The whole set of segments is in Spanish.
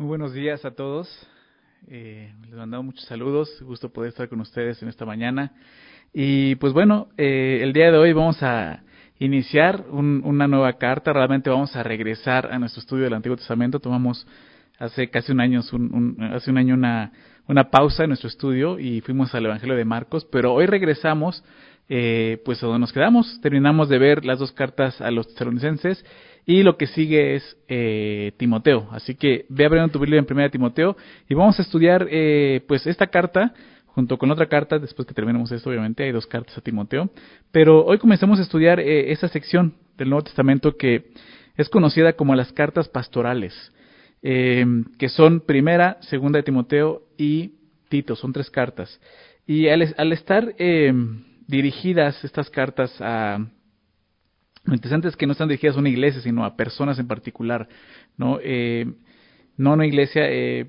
Muy buenos días a todos. Eh, les mandamos muchos saludos. Gusto poder estar con ustedes en esta mañana. Y pues bueno, eh, el día de hoy vamos a iniciar una nueva carta. Realmente vamos a regresar a nuestro estudio del Antiguo Testamento. Tomamos hace casi un año, un, hace un año una, una pausa en nuestro estudio y fuimos al Evangelio de Marcos. Pero hoy regresamos eh, pues a donde nos quedamos. Terminamos de ver las dos cartas a los tesalonicenses y lo que sigue es eh, Timoteo. Así que ve abriendo tu Biblia en primera Timoteo y vamos a estudiar eh, pues esta carta junto con otra carta, después que terminemos esto, obviamente, hay dos cartas a Timoteo. Pero hoy comenzamos a estudiar eh, esa sección del Nuevo Testamento que es conocida como las cartas pastorales, eh, que son primera, segunda de Timoteo y Tito, son tres cartas. Y al, estar eh, dirigidas estas cartas a lo interesante es que no están dirigidas a una iglesia, sino a personas en particular, ¿no? Eh, no a una iglesia. Eh,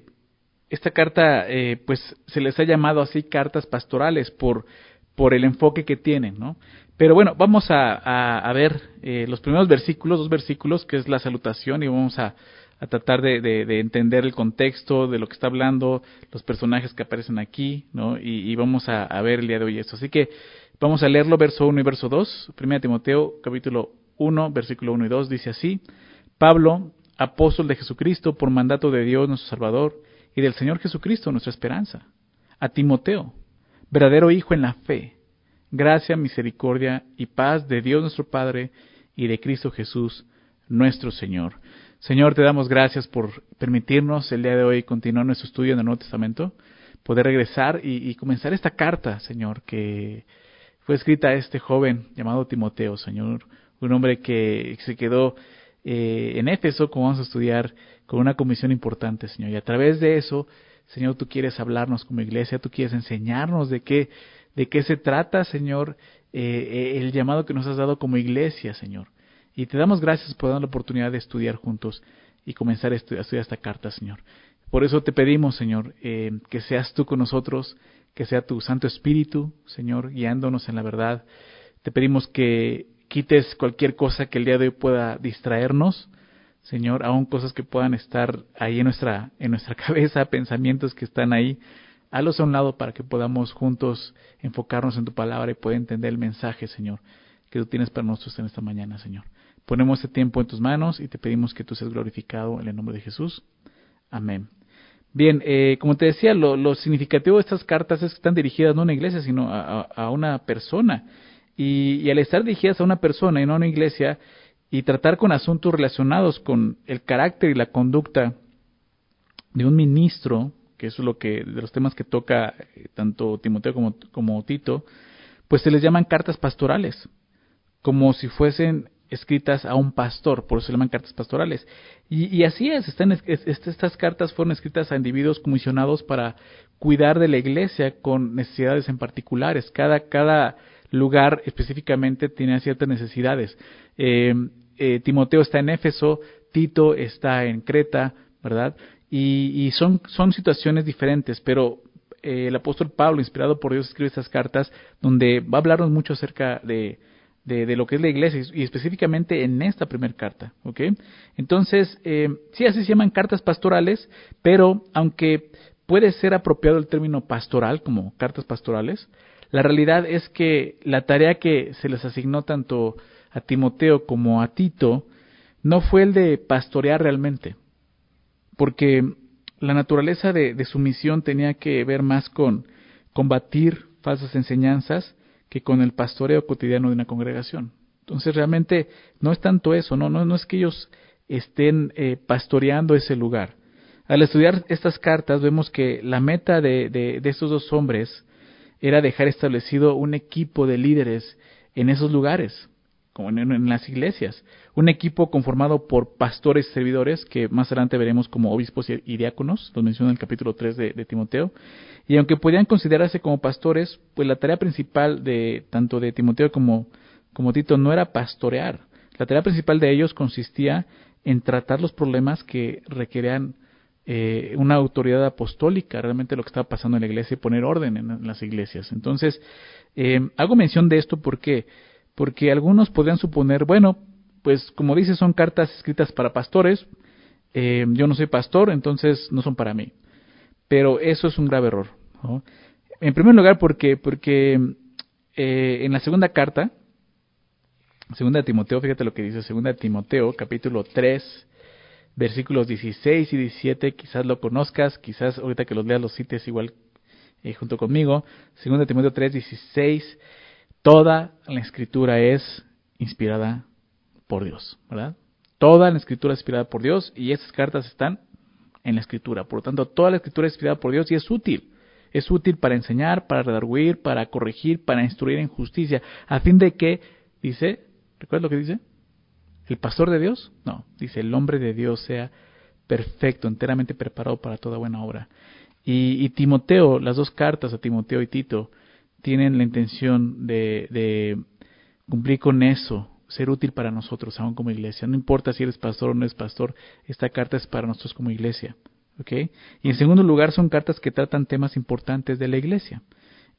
esta carta, eh, pues, se les ha llamado así cartas pastorales por, por el enfoque que tienen, ¿no? Pero bueno, vamos a, a, ver eh, los primeros versículos, dos versículos, que es la salutación, y vamos a, a tratar de, de, de, entender el contexto de lo que está hablando, los personajes que aparecen aquí, ¿no? Y, vamos a, a, ver el día de hoy esto. Así que Vamos a leerlo, verso 1 y verso 2. 1 Timoteo, capítulo 1, versículo 1 y 2, dice así. Pablo, apóstol de Jesucristo, por mandato de Dios nuestro Salvador, y del Señor Jesucristo nuestra esperanza. A Timoteo, verdadero hijo en la fe, gracia, misericordia y paz de Dios nuestro Padre y de Cristo Jesús nuestro Señor. Señor, te damos gracias por permitirnos el día de hoy continuar nuestro estudio en el Nuevo Testamento, poder regresar y, comenzar esta carta, Señor, que fue escrita a este joven llamado Timoteo, Señor, un hombre que se quedó eh, en Éfeso, como vamos a estudiar, con una comisión importante, Señor. Y a través de eso, Señor, tú quieres hablarnos como iglesia, tú quieres enseñarnos de qué, de qué se trata, Señor, eh, el llamado que nos has dado como iglesia, Señor. Y te damos gracias por dar la oportunidad de estudiar juntos y comenzar a estudiar, esta carta, Señor. Por eso te pedimos, Señor, eh, que seas tú con nosotros, que sea tu Santo Espíritu, Señor, guiándonos en la verdad. Te pedimos que quites cualquier cosa que el día de hoy pueda distraernos, Señor, aún cosas que puedan estar ahí en nuestra, en nuestra cabeza, pensamientos que están ahí. Halos a un lado para que podamos juntos enfocarnos en tu palabra y poder entender el mensaje, Señor, que tú tienes para nosotros en esta mañana, Señor. Ponemos este tiempo en tus manos y te pedimos que tú seas glorificado en el nombre de Jesús. Amén. Bien, eh, como te decía, lo, significativo de estas cartas es que están dirigidas no a una iglesia, sino a, a una persona. Y, y, al estar dirigidas a una persona y no a una iglesia, y tratar con asuntos relacionados con el carácter y la conducta de un ministro, que eso es lo que, de los temas que toca eh, tanto Timoteo como, como Tito, pues se les llaman cartas pastorales, como si fuesen escritas a un pastor, por eso se llaman cartas pastorales. Y, y así es, están, es, estas cartas fueron escritas a individuos comisionados para cuidar de la iglesia con necesidades en particulares. Cada, lugar específicamente tiene ciertas necesidades. Eh, eh, Timoteo está en Éfeso, Tito está en Creta, ¿verdad? Y, y son, son situaciones diferentes, pero eh, el apóstol Pablo, inspirado por Dios, escribe estas cartas donde va a hablarnos mucho acerca de, de, lo que es la iglesia y específicamente en esta primera carta, ¿ok? Entonces, eh, sí, así se llaman cartas pastorales, pero aunque puede ser apropiado el término pastoral como cartas pastorales, la realidad es que la tarea que se les asignó tanto a Timoteo como a Tito no fue el de pastorear realmente, porque la naturaleza de su misión tenía que ver más con combatir falsas enseñanzas que con el pastoreo cotidiano de una congregación. Entonces realmente no es tanto eso, no, no, no es que ellos estén eh, pastoreando ese lugar. Al estudiar estas cartas vemos que la meta de, de, de estos dos hombres era dejar establecido un equipo de líderes en esos lugares, en, las iglesias. Un equipo conformado por pastores y servidores, que más adelante veremos como obispos y, diáconos, los menciona en el capítulo 3 de, Timoteo. Y aunque podían considerarse como pastores, pues la tarea principal de tanto de Timoteo como, como Tito no era pastorear. La tarea principal de ellos consistía en tratar los problemas que requerían eh, una autoridad apostólica, realmente lo que estaba pasando en la iglesia y poner orden en, en las iglesias. Entonces, eh, hago mención de esto porque, porque algunos podrían suponer, bueno, pues como dice, son cartas escritas para pastores, eh, yo no soy pastor, entonces no son para mí. Pero eso es un grave error. En primer lugar, porque, porque eh, en la segunda carta, segunda Timoteo, fíjate lo que dice segunda Timoteo, capítulo 3, versículos 16 y 17, quizás lo conozcas, quizás ahorita que los leas los cites igual eh, junto conmigo. Segunda Timoteo 3, 16, toda la escritura es inspirada por Dios, ¿verdad? Toda la escritura es inspirada por Dios y esas cartas están en la escritura. Por lo tanto, toda la escritura es inspirada por Dios y es útil. Es útil para enseñar, para redarguir, para corregir, para instruir en justicia, a fin de que, dice, ¿recuerdas lo que dice? ¿El pastor de Dios? No, dice, el hombre de Dios sea perfecto, enteramente preparado para toda buena obra. Y, Timoteo, las dos cartas a Timoteo y Tito, tienen la intención de, cumplir con eso, ser útil para nosotros, aún como iglesia. No importa si eres pastor o no eres pastor, esta carta es para nosotros como iglesia. Y en segundo lugar, son cartas que tratan temas importantes de la iglesia.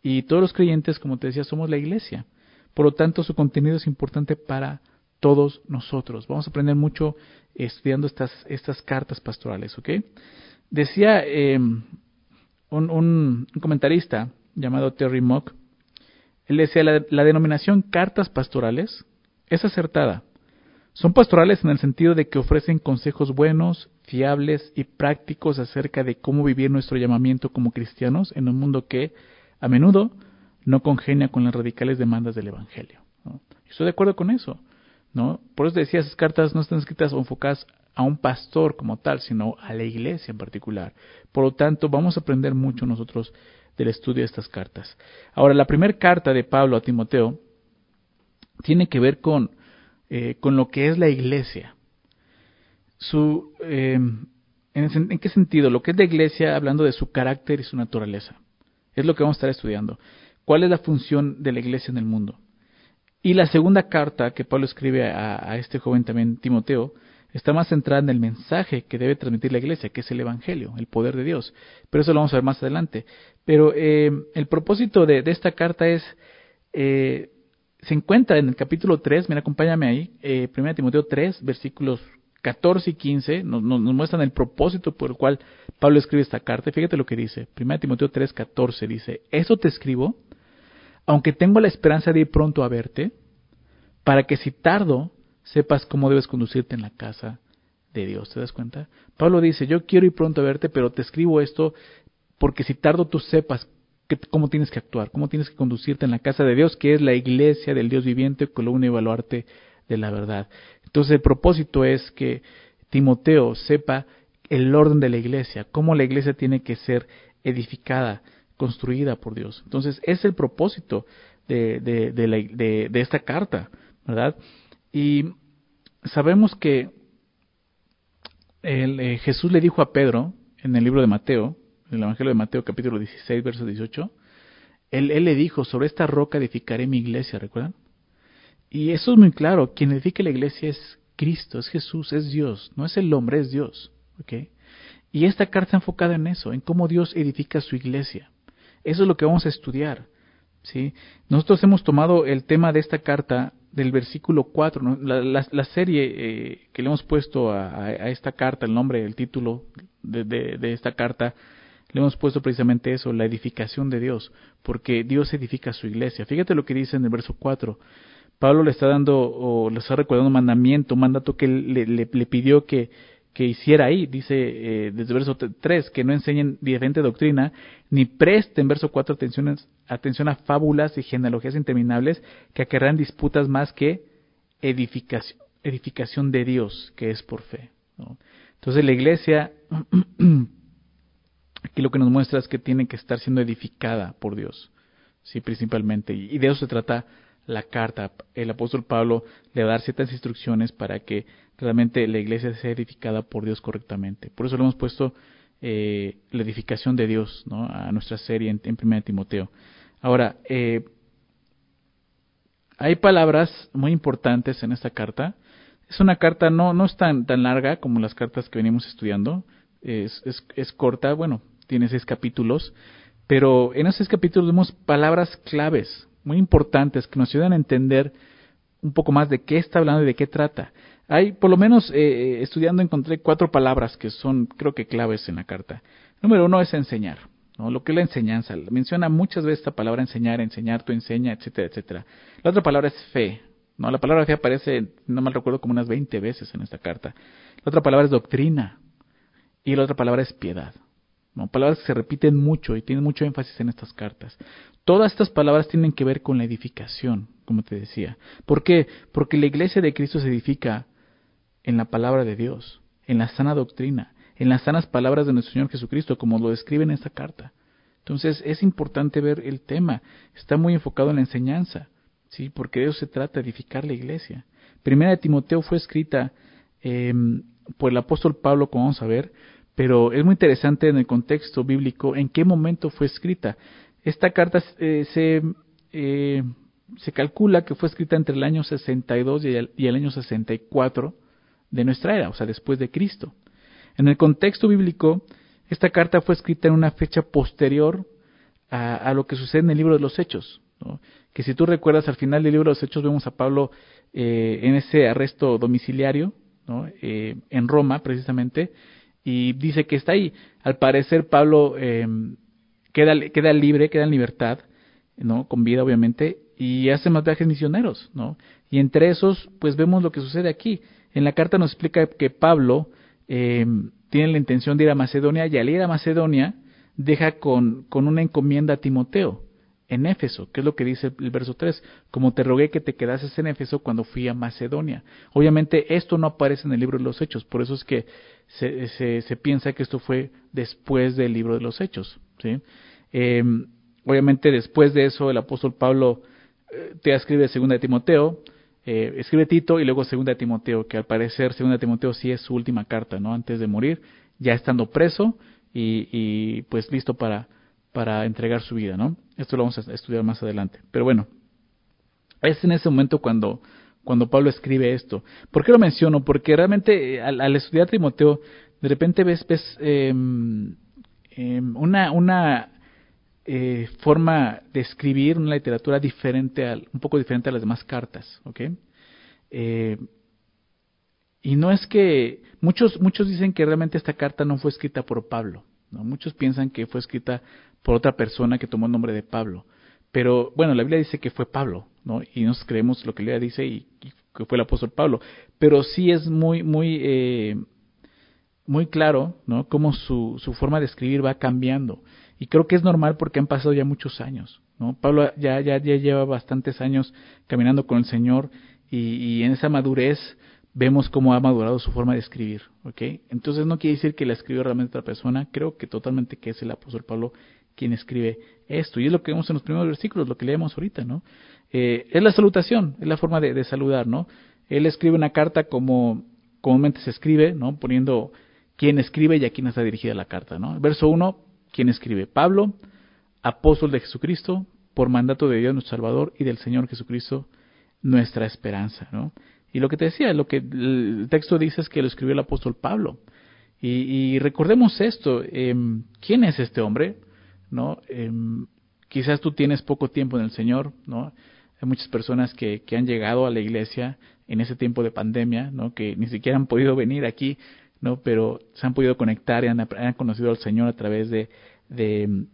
Y todos los creyentes, como te decía, somos la iglesia. Por lo tanto, su contenido es importante para todos nosotros. Vamos a aprender mucho estudiando estas, cartas pastorales. Decía un, un, comentarista llamado Terry Mock, él decía, la, la denominación cartas pastorales es acertada. Son pastorales en el sentido de que ofrecen consejos buenos, fiables y prácticos acerca de cómo vivir nuestro llamamiento como cristianos en un mundo que, a menudo, no congenia con las radicales demandas del Evangelio. Estoy de acuerdo con eso. ¿no? Por eso decía, esas cartas no están escritas o enfocadas a un pastor como tal, sino a la iglesia en particular. Por lo tanto, vamos a aprender mucho nosotros del estudio de estas cartas. Ahora, la primera carta de Pablo a Timoteo tiene que ver con, eh, con lo que es la iglesia. Su, em, en, qué sentido? Lo que es la iglesia hablando de su carácter y su naturaleza. Es lo que vamos a estar estudiando. ¿Cuál es la función de la iglesia en el mundo? Y la segunda carta que Pablo escribe a, este joven también, Timoteo, está más centrada en el mensaje que debe transmitir la iglesia, que es el Evangelio, el poder de Dios. Pero eso lo vamos a ver más adelante. Pero em, el propósito de, esta carta es eh, se encuentra en el capítulo 3, mira, acompáñame ahí, eh, 1 Timoteo 3, versículos 14 y 15, nos, nos, muestran el propósito por el cual Pablo escribe esta carta. Fíjate lo que dice, 1 Timoteo 3, 14 dice, eso te escribo, aunque tengo la esperanza de ir pronto a verte, para que si tardo, sepas cómo debes conducirte en la casa de Dios. ¿Te das cuenta? Pablo dice, yo quiero ir pronto a verte, pero te escribo esto porque si tardo tú sepas cómo tienes que actuar, cómo tienes que conducirte en la casa de Dios, que es la iglesia del Dios viviente, columna y baluarte de la verdad. Entonces el propósito es que Timoteo sepa el orden de la iglesia, cómo la iglesia tiene que ser edificada, construida por Dios. Entonces es el propósito de, esta carta, ¿verdad? Y sabemos que el, eh, Jesús le dijo a Pedro en el libro de Mateo, en el Evangelio de Mateo capítulo 16, verso 18, él, le dijo, sobre esta roca edificaré mi iglesia, ¿recuerdan? Y eso es muy claro, quien edifica la iglesia es Cristo, es Jesús, es Dios, no es el hombre, es Dios. ¿ok? Y esta carta enfocada en eso, en cómo Dios edifica su iglesia. Eso es lo que vamos a estudiar. ¿sí? Nosotros hemos tomado el tema de esta carta del versículo 4, la, serie eh, que le hemos puesto a, esta carta, el nombre, el título de, de esta carta, le hemos puesto precisamente eso, la edificación de Dios, porque Dios edifica su iglesia. Fíjate lo que dice en el verso 4. Pablo le está dando, o le está recordando un mandamiento, un mandato que le, le, pidió que, que, hiciera ahí. Dice eh, desde verso 3 que no enseñen diferente doctrina, ni presten, verso 4, atención, a fábulas y genealogías interminables que acarrean disputas más que edificación, edificación de Dios, que es por fe. Entonces la iglesia Aquí lo que nos muestra es que tiene que estar siendo edificada por Dios, sí, principalmente. Y de eso se trata la carta. El apóstol Pablo le va a dar ciertas instrucciones para que realmente la iglesia sea edificada por Dios correctamente. Por eso le hemos puesto eh, la edificación de Dios a nuestra serie en, en 1 Timoteo. Ahora, eh, hay palabras muy importantes en esta carta. Es una carta, no, no es tan, tan larga como las cartas que venimos estudiando. Es, es, es corta, bueno, tiene seis capítulos, pero en esos seis capítulos vemos palabras claves, muy importantes, que nos ayudan a entender un poco más de qué está hablando y de qué trata. Hay, por lo menos, eh, estudiando encontré cuatro palabras que son, creo que claves en la carta. Número uno es enseñar, ¿no? Lo que es la enseñanza. Menciona muchas veces esta palabra enseñar, enseñar, tu enseña, etcétera, etcétera. La otra palabra es fe, ¿no? La palabra fe aparece, no mal recuerdo, como unas 20 veces en esta carta. La otra palabra es doctrina y la otra palabra es piedad. Palabras que se repiten mucho y tienen mucho énfasis en estas cartas. Todas estas palabras tienen que ver con la edificación, como te decía. ¿Por qué? Porque la iglesia de Cristo se edifica en la palabra de Dios, en la sana doctrina, en las sanas palabras de nuestro Señor Jesucristo, como lo describe en esta carta. Entonces es importante ver el tema. Está muy enfocado en la enseñanza, ¿sí? porque de eso se trata, edificar la iglesia. Primera de Timoteo fue escrita eh, por el apóstol Pablo, como vamos a ver, pero es muy interesante en el contexto bíblico en qué momento fue escrita. Esta carta eh, se, eh, se calcula que fue escrita entre el año 62 y el, y el año 64 de nuestra era, o sea, después de Cristo. En el contexto bíblico, esta carta fue escrita en una fecha posterior a, lo que sucede en el libro de los Hechos. Que si tú recuerdas, al final del libro de los Hechos vemos a Pablo eh, en ese arresto domiciliario, eh, en Roma precisamente, y dice que está ahí. Al parecer Pablo eh, queda, queda libre, queda en libertad, ¿no? con vida obviamente, y hace más viajes misioneros. ¿no? Y entre esos, pues vemos lo que sucede aquí. En la carta nos explica que Pablo eh, tiene la intención de ir a Macedonia y al ir a Macedonia deja con, con una encomienda a Timoteo en Éfeso, que es lo que dice el verso 3, como te rogué que te quedases en Éfeso cuando fui a Macedonia. Obviamente esto no aparece en el libro de los Hechos, por eso es que se, piensa que esto fue después del libro de los Hechos. Eh, obviamente después de eso el apóstol Pablo eh, te escribe segunda de Timoteo, eh, escribe Tito y luego Segunda de Timoteo, que al parecer Segunda de Timoteo sí es su última carta, ¿no? Antes de morir, ya estando preso y, y pues listo para, para entregar su vida, ¿no? Esto lo vamos a estudiar más adelante. Pero bueno, es en ese momento cuando, cuando Pablo escribe esto. ¿Por qué lo menciono? Porque realmente eh, al, estudiar Timoteo, de repente ves, ves eh, una, una eh, forma de escribir una literatura diferente, al, un poco diferente a las demás cartas, ¿ok? Eh, y no es que muchos muchos dicen que realmente esta carta no fue escrita por Pablo, ¿no? Muchos piensan que fue escrita por otra persona que tomó el nombre de Pablo, pero bueno, la Biblia dice que fue Pablo, ¿no? Y nos creemos lo que la Biblia dice y, que fue el apóstol Pablo, pero sí es muy muy eh, muy claro, ¿no? Cómo su, su forma de escribir va cambiando. Y creo que es normal porque han pasado ya muchos años. ¿no? Pablo ya, ya, ya lleva bastantes años caminando con el Señor y, en esa madurez vemos cómo ha madurado su forma de escribir. ¿okay? Entonces no quiere decir que la escribió realmente otra persona, creo que totalmente que es el apóstol Pablo quien escribe esto. Y es lo que vemos en los primeros versículos, lo que leemos ahorita. ¿no? Eh, es la salutación, es la forma de, saludar. ¿no? Él escribe una carta como comúnmente se escribe, ¿no? poniendo quién escribe y a quién está dirigida la carta. ¿no? verso 1 ¿Quién escribe? Pablo, apóstol de Jesucristo, por mandato de Dios nuestro Salvador y del Señor Jesucristo, nuestra esperanza, ¿no? Y lo que te decía, lo que el texto dice es que lo escribió el apóstol Pablo. Y, recordemos esto, em, ¿quién es este hombre? ¿No? Em, quizás tú tienes poco tiempo en el Señor, ¿no? Hay muchas personas que, que han llegado a la iglesia en ese tiempo de pandemia, ¿no? Que ni siquiera han podido venir aquí ¿no? Pero se han podido conectar y han, conocido al Señor a través de, de,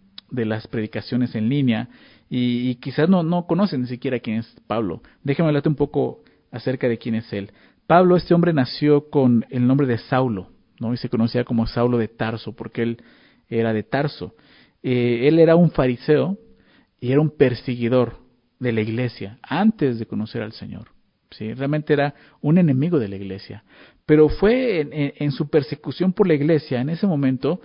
las predicaciones en línea y, quizás no, no conocen ni siquiera quién es Pablo. Déjame hablarte un poco acerca de quién es él. Pablo, este hombre nació con el nombre de Saulo, ¿no? Y se conocía como Saulo de Tarso porque él era de Tarso. Eh, él era un fariseo y era un perseguidor de la iglesia antes de conocer al Señor. ¿sí? Realmente era un enemigo de la iglesia. Pero fue en, su persecución por la iglesia, en ese momento,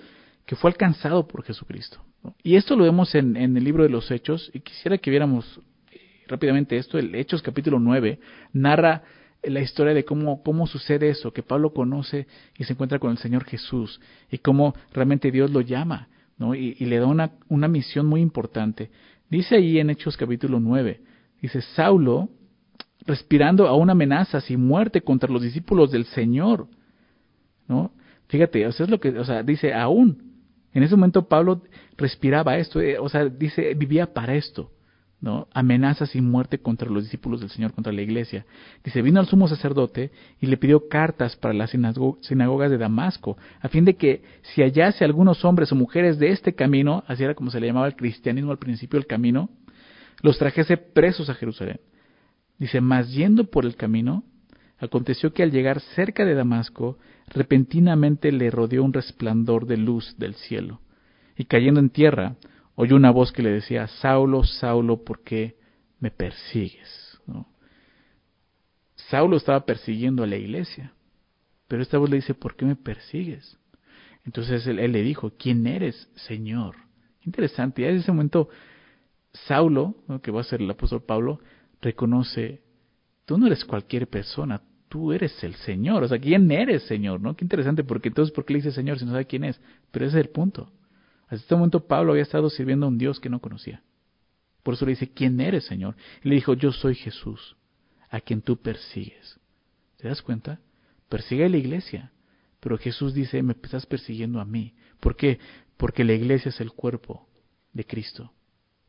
que fue alcanzado por Jesucristo. Y esto lo vemos en, el libro de los Hechos, y quisiera que viéramos eh, rápidamente esto. El Hechos capítulo 9 narra la historia de cómo, cómo sucede eso, que Pablo conoce y se encuentra con el Señor Jesús, y cómo realmente Dios lo llama, ¿no? y, le da una, una misión muy importante. Dice ahí en Hechos capítulo 9, dice, Saulo respirando a una amenaza y muerte contra los discípulos del Señor. ¿No? Fíjate, o sea, es lo que, o sea, dice aún. En ese momento Pablo respiraba esto, eh, o sea, dice, vivía para esto, amenazas y muerte contra los discípulos del Señor, contra la iglesia. Dice, vino al sumo sacerdote y le pidió cartas para las sinagogas de Damasco, a fin de que si hallase algunos hombres o mujeres de este camino, así era como se le llamaba el cristianismo al principio, el camino, los trajese presos a Jerusalén. Dice, mas yendo por el camino, aconteció que al llegar cerca de Damasco, repentinamente le rodeó un resplandor de luz del cielo, y cayendo en tierra, oyó una voz que le decía, Saulo, Saulo, ¿por qué me persigues? Saulo estaba persiguiendo a la iglesia, pero esta voz le dice, ¿por qué me persigues? Entonces él, le dijo, ¿quién eres, Señor? Interesante, y en ese momento Saulo, que va a ser el apóstol Pablo, reconoce, tú no eres cualquier persona, tú eres el Señor. O sea, ¿quién eres, Señor? ¿No? Qué interesante, porque entonces, ¿por qué le dice Señor si no sabe quién es? Pero ese es el punto. Hasta este momento Pablo había estado sirviendo a un Dios que no conocía. Por eso le dice, ¿quién eres, Señor? Y le dijo, yo soy Jesús, a quien tú persigues. ¿Te das cuenta? Persigue a la iglesia. Pero Jesús dice, me estás persiguiendo a mí. ¿Por qué? Porque la iglesia es el cuerpo de Cristo.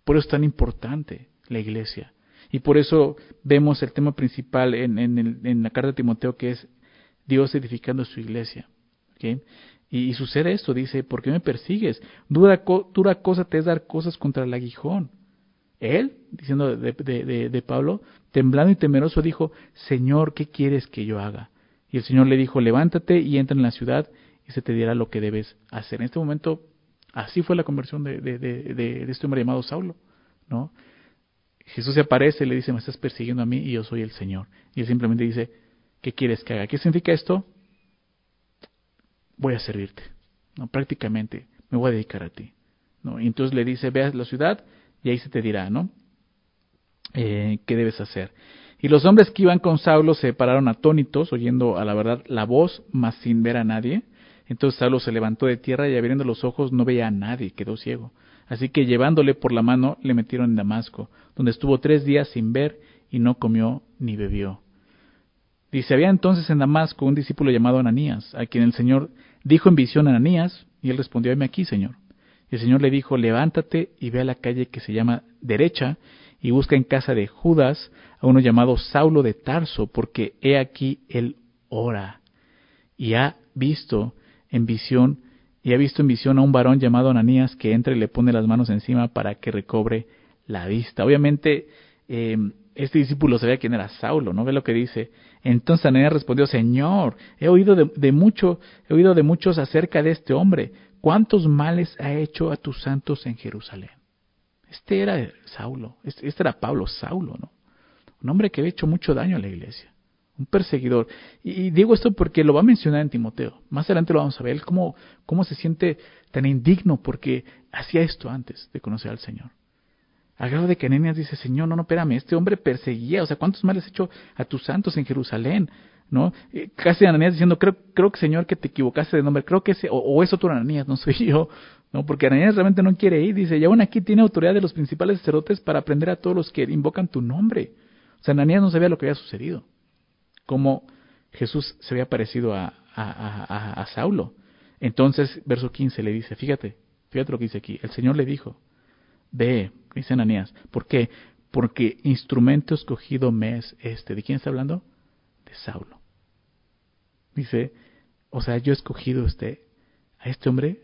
Por eso es tan importante la iglesia. Y por eso vemos el tema principal en, en, la carta de Timoteo que es Dios edificando su iglesia. ¿okay? Y, sucede esto, dice, ¿por qué me persigues? Dura, dura cosa te es dar cosas contra el aguijón. Él, diciendo de, de, de, Pablo, temblando y temeroso, dijo, Señor, ¿qué quieres que yo haga? Y el Señor le dijo, levántate y entra en la ciudad y se te dirá lo que debes hacer. En este momento, así fue la conversión de, de, este hombre llamado Saulo, ¿no? Jesús se aparece y le dice, me estás persiguiendo a mí y yo soy el Señor. Y él simplemente dice, ¿qué quieres que haga? ¿Qué significa esto? Voy a servirte. ¿no? Prácticamente me voy a dedicar a ti. ¿no? Y entonces le dice, veas la ciudad y ahí se te dirá, ¿no? Eh, ¿Qué debes hacer? Y los hombres que iban con Saulo se pararon atónitos, oyendo a la verdad la voz, mas sin ver a nadie. Entonces Saulo se levantó de tierra y abriendo los ojos no veía a nadie, quedó ciego. Así que llevándole por la mano le metieron en Damasco, donde estuvo tres días sin ver y no comió ni bebió. Dice, había entonces en Damasco un discípulo llamado Ananías, a quien el Señor dijo en visión a Ananías, y él respondió, heme aquí, Señor. Y el Señor le dijo, levántate y ve a la calle que se llama derecha, y busca en casa de Judas a uno llamado Saulo de Tarso, porque he aquí él ora. Y ha visto en visión, y ha visto en visión a un varón llamado Ananías que entra y le pone las manos encima para que recobre la vista. Obviamente, eh, este discípulo sabía quién era Saulo, ¿no? Ve lo que dice. Entonces Ananías respondió, Señor, he oído de, mucho, he oído de muchos acerca de este hombre. ¿Cuántos males ha hecho a tus santos en Jerusalén? Este era Saulo, este, era Pablo, Saulo, ¿no? Un hombre que había hecho mucho daño a la iglesia, un perseguidor. Y, digo esto porque lo va a mencionar en Timoteo. Más adelante lo vamos a ver, cómo, cómo se siente tan indigno porque hacía esto antes de conocer al Señor. A grado de que Ananias dice, Señor, no, no, espérame, este hombre perseguía, o sea, ¿cuántos males has hecho a tus santos en Jerusalén? ¿No? Eh, casi Ananías diciendo, creo, creo que Señor que te equivocaste de nombre, creo que ese, o, o es otro Ananías, no soy yo, ¿no? Porque Ananías realmente no quiere ir, dice, y aún aquí tiene autoridad de los principales sacerdotes para aprender a todos los que invocan tu nombre. O sea, Ananías no sabía lo que había sucedido, como Jesús se había parecido a, a, a, a Saulo. Entonces, verso 15 le dice, fíjate, fíjate lo que dice aquí, el Señor le dijo, ve, dice Ananías. ¿Por qué? Porque instrumento escogido me es este. ¿De quién está hablando? De Saulo. Dice, o sea, yo he escogido este, a este hombre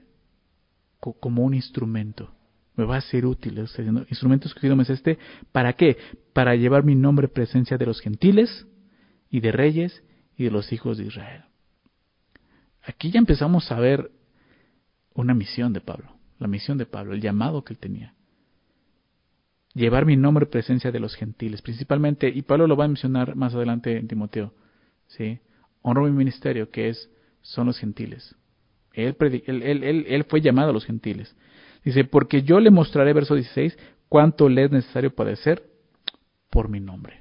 como un instrumento. Me va a ser útil. instrumento escogido me es este. ¿Para qué? Para llevar mi nombre presencia de los gentiles y de reyes y de los hijos de Israel. Aquí ya empezamos a ver una misión de Pablo, la misión de Pablo, el llamado que él tenía llevar mi nombre presencia de los gentiles, principalmente, y Pablo lo va a mencionar más adelante en Timoteo, ¿sí? Honro mi ministerio, que es, son los gentiles. Él, fue llamado a los gentiles. Dice, porque yo le mostraré, verso 16, cuánto le es necesario padecer por mi nombre.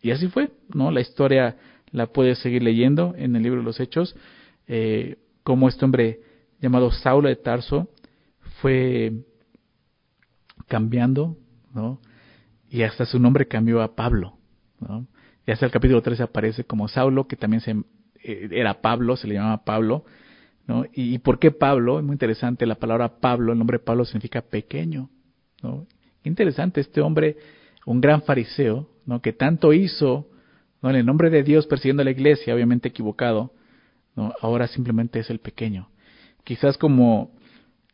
Y así fue, ¿no? La historia la puedes seguir leyendo en el libro de los Hechos, eh, como este hombre llamado Saulo de Tarso fue cambiando, ¿no? Y hasta su nombre cambió a Pablo, ¿no? Y hasta el capítulo 13 aparece como Saulo, que también se, eh, era Pablo, se le llamaba Pablo, ¿no? Y, por qué Pablo? Es muy interesante, la palabra Pablo, el nombre Pablo significa pequeño, ¿no? interesante, este hombre, un gran fariseo, ¿no? que tanto hizo ¿no? en el nombre de Dios persiguiendo a la iglesia, obviamente equivocado, ¿no? ahora simplemente es el pequeño. Quizás como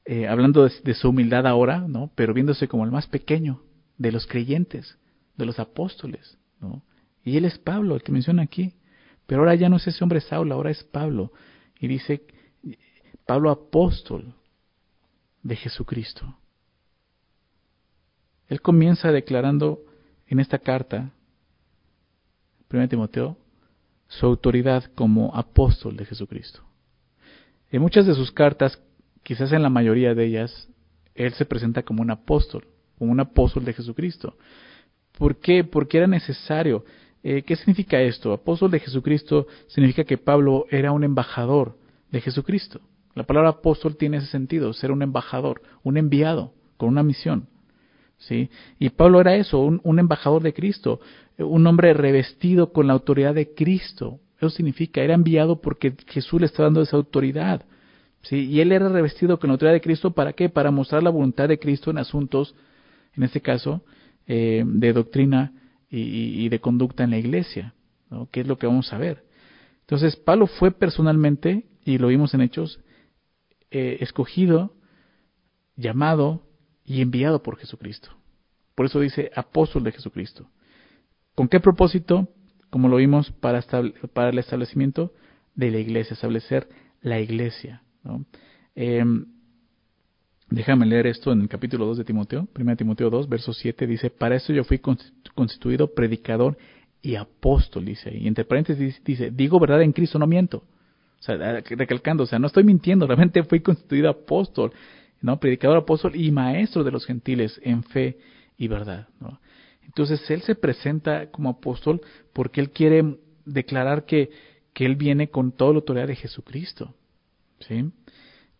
eh, hablando de, su humildad ahora, ¿no? pero viéndose como el más pequeño de los creyentes, de los apóstoles. ¿no? Y él es Pablo, el que menciona aquí. Pero ahora ya no es ese hombre Saulo, ahora es Pablo. Y dice, Pablo apóstol de Jesucristo. Él comienza declarando en esta carta, 1 Timoteo, su autoridad como apóstol de Jesucristo. En muchas de sus cartas, quizás en la mayoría de ellas, él se presenta como un apóstol, como un apóstol de Jesucristo. ¿Por qué? Porque era necesario. Eh, ¿Qué significa esto? Apóstol de Jesucristo significa que Pablo era un embajador de Jesucristo. La palabra apóstol tiene ese sentido, ser un embajador, un enviado con una misión. ¿sí? Y Pablo era eso, un, embajador de Cristo, un hombre revestido con la autoridad de Cristo. Eso significa, era enviado porque Jesús le está dando esa autoridad. ¿Sí? Y él era revestido con la autoridad de Cristo para qué? Para mostrar la voluntad de Cristo en asuntos, en este caso, eh, de doctrina y, de conducta en la iglesia, ¿no? que es lo que vamos a ver. Entonces, Pablo fue personalmente, y lo vimos en Hechos, eh, escogido, llamado y enviado por Jesucristo. Por eso dice apóstol de Jesucristo. ¿Con qué propósito? Como lo vimos, para, para el establecimiento de la iglesia, establecer la iglesia. Em, déjame leer esto en el capítulo 2 de Timoteo, 1 Timoteo 2, verso 7, dice, para eso yo fui constituido predicador y apóstol, dice. Y entre paréntesis dice, digo verdad en Cristo, no miento. O sea, recalcando, o sea, no estoy mintiendo, realmente fui constituido apóstol, ¿no? Predicador, apóstol y maestro de los gentiles en fe y verdad, ¿no? Entonces él se presenta como apóstol porque él quiere declarar que, que él viene con toda la autoridad de Jesucristo. ¿Sí?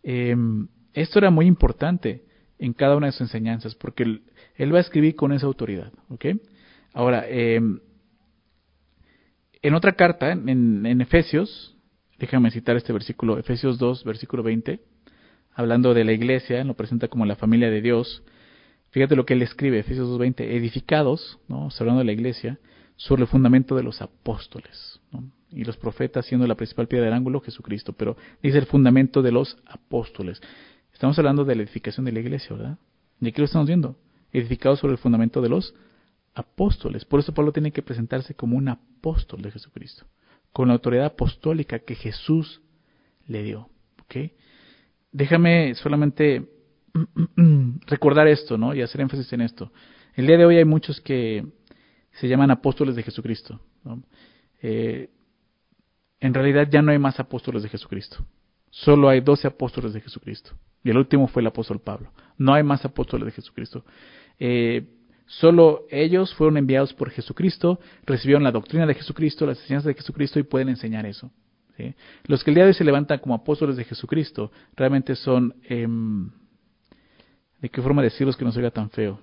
Em, esto era muy importante en cada una de sus enseñanzas, porque él, va a escribir con esa autoridad. ¿ok? Ahora, em, en otra carta, en, Efesios, déjame citar este versículo, Efesios 2, versículo 20, hablando de la iglesia, lo presenta como la familia de Dios. Fíjate lo que él escribe, Efesios 2, 20, edificados, ¿no? hablando de la iglesia, sobre el fundamento de los apóstoles. Y los profetas siendo la principal piedra del ángulo Jesucristo, pero dice el fundamento de los apóstoles. Estamos hablando de la edificación de la iglesia, ¿verdad? ¿Y aquí lo estamos viendo? Edificado sobre el fundamento de los apóstoles. Por eso Pablo tiene que presentarse como un apóstol de Jesucristo, con la autoridad apostólica que Jesús le dio. ¿ok? Déjame solamente recordar esto, ¿no? Y hacer énfasis en esto. El día de hoy hay muchos que se llaman apóstoles de Jesucristo. ¿no? Eh, en realidad ya no hay más apóstoles de Jesucristo. Solo hay doce apóstoles de Jesucristo. Y el último fue el apóstol Pablo. No hay más apóstoles de Jesucristo. Eh, solo ellos fueron enviados por Jesucristo, recibieron la doctrina de Jesucristo, las enseñanzas de Jesucristo y pueden enseñar eso. Los que el día de hoy se levantan como apóstoles de Jesucristo realmente son, em, ¿de qué forma decirlos que no se tan feo?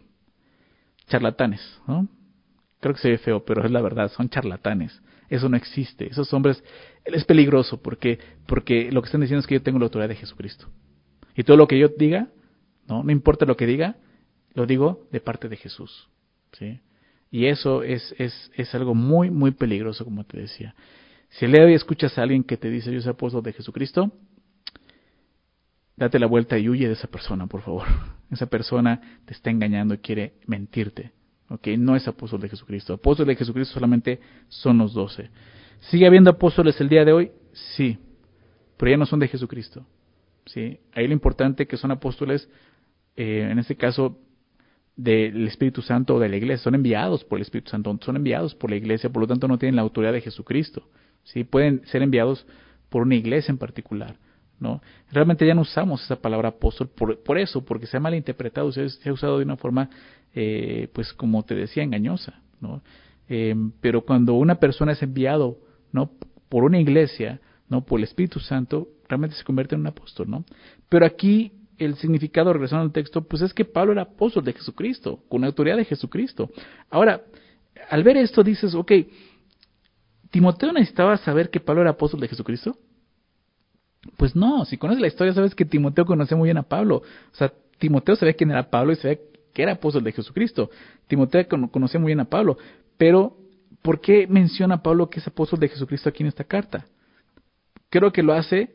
Charlatanes, ¿no? Creo que se ve feo, pero es la verdad, son charlatanes. Eso no existe. Esos hombres, es peligroso porque, porque lo que están diciendo es que yo tengo la autoridad de Jesucristo. Y todo lo que yo diga, no, no importa lo que diga, lo digo de parte de Jesús. ¿sí? Y eso es, es, es algo muy, muy peligroso, como te decía. Si de hoy escuchas a alguien que te dice yo soy apóstol de Jesucristo, date la vuelta y huye de esa persona, por favor. Esa persona te está engañando y quiere mentirte. No es apóstol de Jesucristo. Apóstol de Jesucristo solamente son los doce. ¿Sigue habiendo apóstoles el día de hoy? Sí, pero ya no son de Jesucristo. ¿sí? Ahí lo importante que son apóstoles, eh, en este caso, del Espíritu Santo o de la iglesia. Son enviados por el Espíritu Santo, son enviados por la iglesia, por lo tanto no tienen la autoridad de Jesucristo. ¿sí? Pueden ser enviados por una iglesia en particular. ¿no? Realmente ya no usamos esa palabra apóstol por, eso, porque se ha malinterpretado, se, se ha usado de una forma eh, pues como te decía, engañosa, ¿no? Eh, pero cuando una persona es enviado, ¿no? Por una iglesia, ¿no? Por el Espíritu Santo, realmente se convierte en un apóstol, ¿no? Pero aquí el significado, regresando al texto, pues es que Pablo era apóstol de Jesucristo, con la autoridad de Jesucristo. Ahora, al ver esto dices, ok, ¿Timoteo necesitaba saber que Pablo era apóstol de Jesucristo? Pues no, si conoces la historia sabes que Timoteo conocía muy bien a Pablo. O sea, Timoteo sabía quién era Pablo y sabía que era apóstol de Jesucristo. Timoteo conocía muy bien a Pablo, pero ¿por qué menciona Pablo que es apóstol de Jesucristo aquí en esta carta? Creo que lo hace,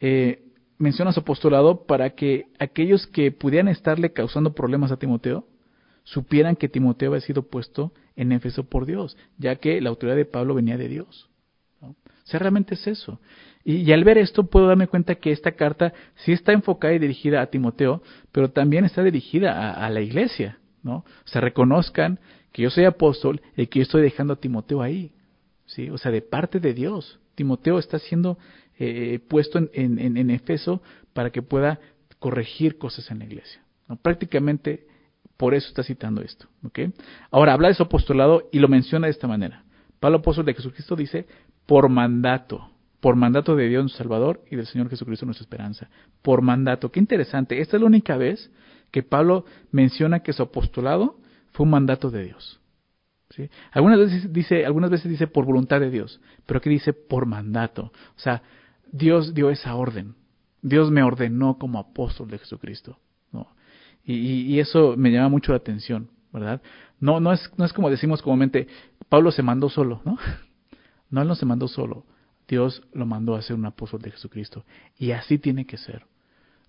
eh, menciona su apostolado para que aquellos que pudieran estarle causando problemas a Timoteo, supieran que Timoteo había sido puesto en Éfeso por Dios, ya que la autoridad de Pablo venía de Dios. O sea, realmente es eso. Y, al ver esto puedo darme cuenta que esta carta sí está enfocada y dirigida a Timoteo, pero también está dirigida a, la iglesia, ¿no? O sea, reconozcan que yo soy apóstol y que yo estoy dejando a Timoteo ahí, ¿sí? O sea, de parte de Dios. Timoteo está siendo eh, puesto en, Efeso para que pueda corregir cosas en la iglesia. Prácticamente por eso está citando esto. ¿ok? Ahora, habla de su apostolado y lo menciona de esta manera. Pablo, apóstol de Jesucristo, dice, por mandato, por mandato de Dios nuestro Salvador y del Señor Jesucristo nuestra esperanza. Por mandato. Qué interesante. Esta es la única vez que Pablo menciona que su apostolado fue un mandato de Dios. Algunas, veces dice, algunas veces dice por voluntad de Dios, pero aquí dice por mandato. O sea, Dios dio esa orden. Dios me ordenó como apóstol de Jesucristo. Y, eso me llama mucho la atención, ¿verdad? No, no, es, no es como decimos comúnmente, Pablo se mandó solo, ¿no? No, él no se mandó solo. Dios lo mandó a ser un apóstol de Jesucristo. Y así tiene que ser.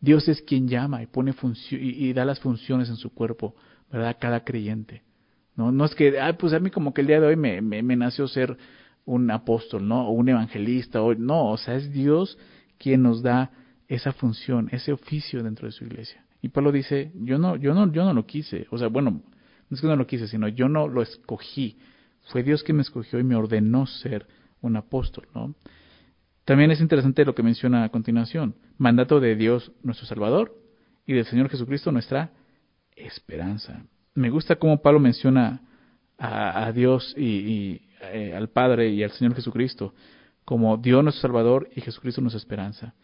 Dios es quien llama y pone y, da las funciones en su cuerpo, ¿verdad? Cada creyente. No, no es que, ay, pues a mí como que el día de hoy me, me, nació ser un apóstol, ¿no? O un evangelista, o no, o sea, es Dios quien nos da esa función, ese oficio dentro de su iglesia. Y Pablo dice, yo no, yo no, yo no lo quise. O sea, bueno, no es que no lo quise, sino yo no lo escogí. Fue Dios quien me escogió y me ordenó ser un apóstol, ¿no? También es interesante lo que menciona a continuación. Mandato de Dios nuestro Salvador y del Señor Jesucristo nuestra esperanza. Me gusta cómo Pablo menciona a, Dios y, eh, al Padre y al Señor Jesucristo como Dios nuestro Salvador y Jesucristo nuestra esperanza.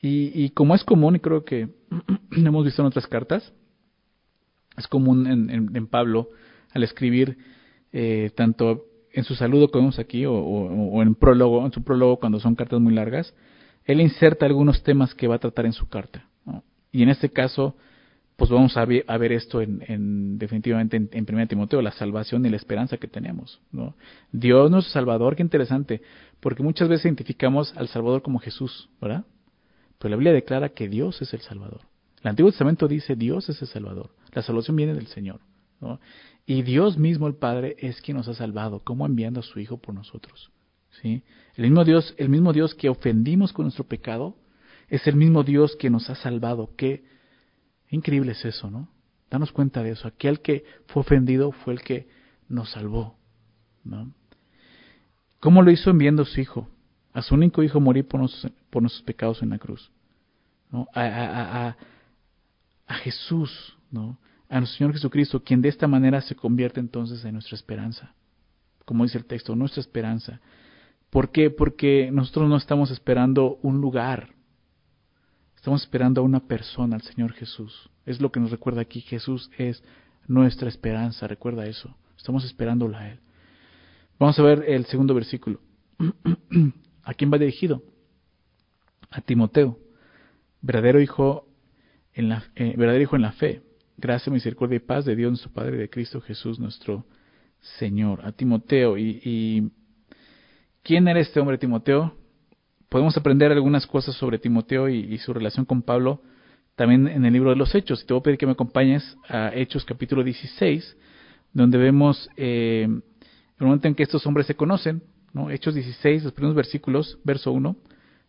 Y, como es común, y creo que hemos visto en otras cartas, es común en, Pablo al escribir eh, tanto en su saludo que vemos aquí o, en prólogo, en su prólogo cuando son cartas muy largas, él inserta algunos temas que va a tratar en su carta. Y en este caso, pues vamos a ver, ver esto en, definitivamente en, en 1 Timoteo, la salvación y la esperanza que tenemos. ¿no? Dios nuestro Salvador, qué interesante, porque muchas veces identificamos al Salvador como Jesús, ¿verdad? Pero la Biblia declara que Dios es el Salvador. El Antiguo Testamento dice Dios es el Salvador. La salvación viene del Señor. Y Dios mismo, el Padre, es quien nos ha salvado, como enviando a su Hijo por nosotros. ¿sí? El, mismo Dios, el mismo Dios que ofendimos con nuestro pecado, es el mismo Dios que nos ha salvado. Qué increíble es eso, ¿no? Danos cuenta de eso. Aquel que fue ofendido fue el que nos salvó. ¿no? ¿Cómo lo hizo enviando a su Hijo? a su único hijo morir por por nuestros pecados en la cruz. ¿no? A, a, a, Jesús, ¿no? A nuestro Señor Jesucristo, quien de esta manera se convierte entonces en nuestra esperanza. Como dice el texto, nuestra esperanza. ¿Por qué? Porque nosotros no estamos esperando un lugar, estamos esperando a una persona, al Señor Jesús. Es lo que nos recuerda aquí, Jesús es nuestra esperanza, recuerda eso, estamos esperándola a Él. Vamos a ver el segundo versículo. ¿A quién va dirigido? A Timoteo, verdadero hijo en la, eh, verdadero hijo en la fe. Gracia, misericordia y paz de Dios nuestro Padre de Cristo Jesús nuestro Señor. A Timoteo. Y, quién era este hombre Timoteo? Podemos aprender algunas cosas sobre Timoteo y, su relación con Pablo también en el libro de los Hechos. Y te voy a pedir que me acompañes a Hechos capítulo 16, donde vemos eh, el momento en que estos hombres se conocen. Hechos 16, los primeros versículos, verso 1,